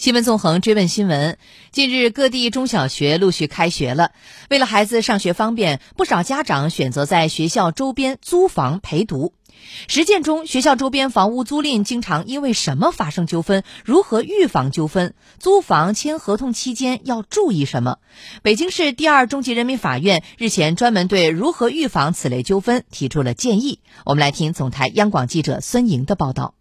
新闻纵横追问新闻：近日，各地中小学陆续开学了。为了孩子上学方便，不少家长选择在学校周边租房陪读。实践中，学校周边房屋租赁经常因为什么发生纠纷？如何预防纠纷？租房签合同期间要注意什么？北京市第二中级人民法院日前专门对如何预防此类纠纷提出了建议。我们来听总台央广记者孙莹的报道。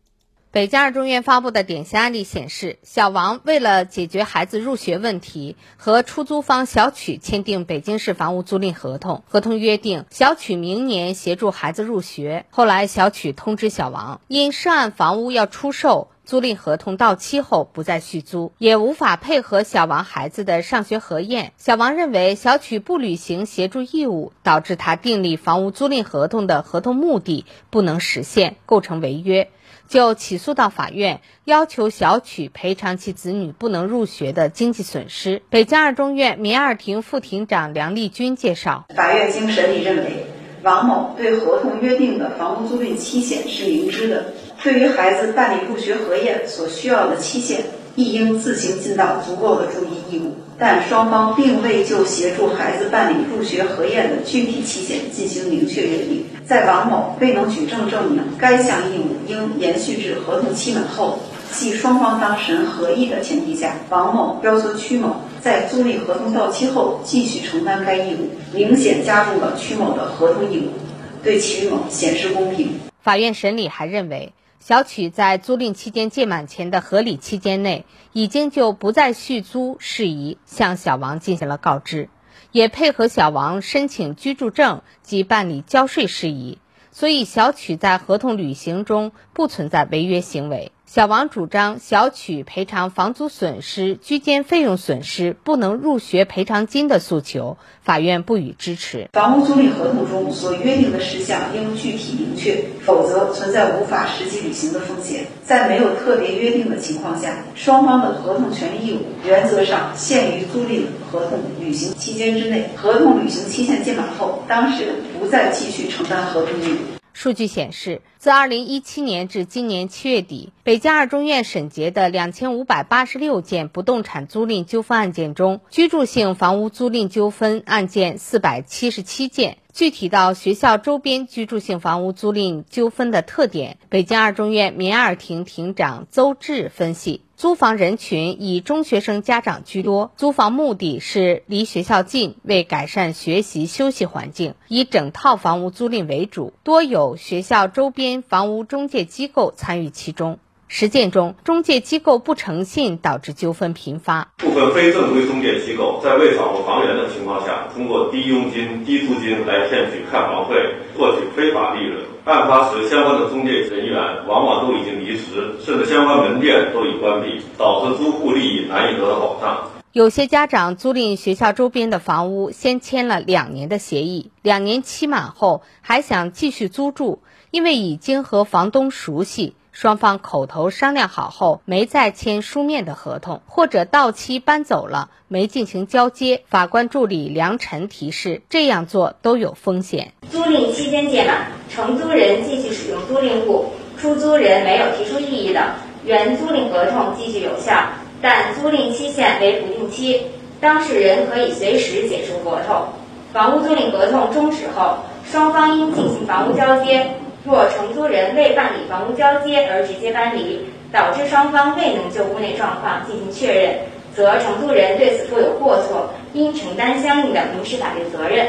北京二中院发布的典型案例显示，小王为了解决孩子入学问题，和出租方小曲签订北京市房屋租赁合同。合同约定，小曲明年协助孩子入学。后来，小曲通知小王，因涉案房屋要出售，租赁合同到期后不再续租，也无法配合小王孩子的上学核验。小王认为，小曲不履行协助义务，导致他订立房屋租赁合同的合同目的不能实现，构成违约。就起诉到法院，要求小曲赔偿其子女不能入学的经济损失。北京二中院民二庭副庭长梁丽君介绍，法院经审理认为，王某对合同约定的房屋租赁期限是明知的，对于孩子办理入学核验所需要的期限，亦应自行尽到足够的注意义务。但双方并未就协助孩子办理入学核验的具体期限进行明确约定。在王某未能举证证明该项义务应延续至合同期满后，系双方当事人合意的前提下，王某要求曲某在租赁合同到期后继续承担该义务，明显加重了曲某的合同义务，对曲某显失公平。法院审理还认为。小曲在租赁期间届满前的合理期间内，已经就不再续租事宜向小王进行了告知，也配合小王申请居住证及办理交税事宜，所以小曲在合同履行中不存在违约行为。小王主张小曲赔偿房租损失、居间费用损失、不能入学赔偿金的诉求，法院不予支持。房屋租赁合同中所约定的事项应具体明确，否则存在无法实际履行的风险。在没有特别约定的情况下，双方的合同权利义务原则上限于租赁合同履行期间之内。合同履行期限届满后，当事人不再继续承担合同义务。数据显示，自2017年至今年七月底，北京二中院审结的2586件不动产租赁纠纷案件中，居住性房屋租赁纠纷案件477件。具体到学校周边居住性房屋租赁纠纷的特点，北京二中院民二庭庭长邹志分析。租房人群以中学生家长居多，租房目的是离学校近，为改善学习休息环境，以整套房屋租赁为主，多有学校周边房屋中介机构参与其中。实践中，中介机构不诚信导致纠纷频发。部分非正规中介机构在未掌握房源的情况下，通过低佣金、低租金来骗取看房费，获取非法利润。案发时，相关的中介人员往往都已经离职，甚至相关门店都已关闭，导致租户利益难以得到保障。有些家长租赁学校周边的房屋，先签了两年的协议，两年期满后还想继续租住，因为已经和房东熟悉。双方口头商量好后，没再签书面的合同，或者到期搬走了，没进行交接。法官助理梁晨提示，这样做都有风险。租赁期间届满，承租人继续使用租赁物，出租人没有提出异议的，原租赁合同继续有效，但租赁期限为不定期，当事人可以随时解除合同。房屋租赁合同终止后，双方应进行房屋交接。若承租人未办理房屋交接而直接搬离，导致双方未能就屋内状况进行确认，则承租人对此负有过错，应承担相应的民事法律责任。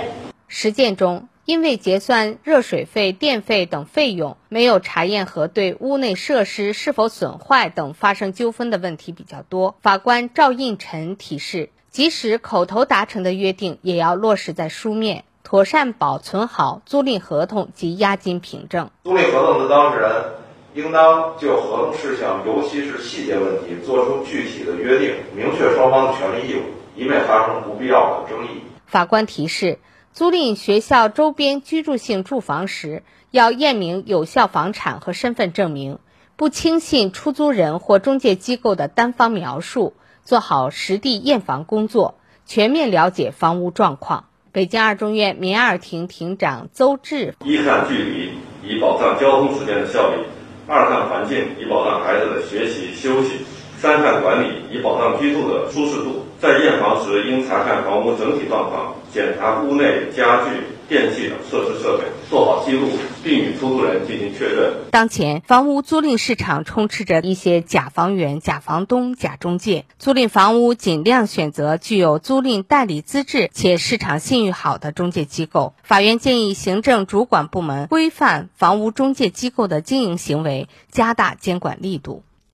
实践中，因为结算热水费、电费等费用没有查验核对屋内设施是否损坏等发生纠纷的问题比较多。法官赵应臣提示，即使口头达成的约定，也要落实在书面。妥善保存好租赁合同及押金凭证。租赁合同的当事人应当就合同事项，尤其是细节问题，作出具体的约定，明确双方的权利义务，以免发生不必要的争议。法官提示：租赁学校周边居住性住房时，要验明有效房产和身份证明，不轻信出租人或中介机构的单方描述，做好实地验房工作，全面了解房屋状况。北京二中院民二庭庭长邹志：一看距离，以保障交通时间的效率；二看环境，以保障孩子的学习休息；三看管理，以保障居住的舒适度。在验房时，应查看房屋整体状况，检查屋内家具、电器等设施设备，做好记录，并与出租人进行确认。当前，房屋租赁市场充斥着一些假房源、假房东、假中介，租赁房屋尽量选择具有租赁代理资质且市场信誉好的中介机构。法院建议行政主管部门规范房屋中介机构的经营行为，加大监管力度。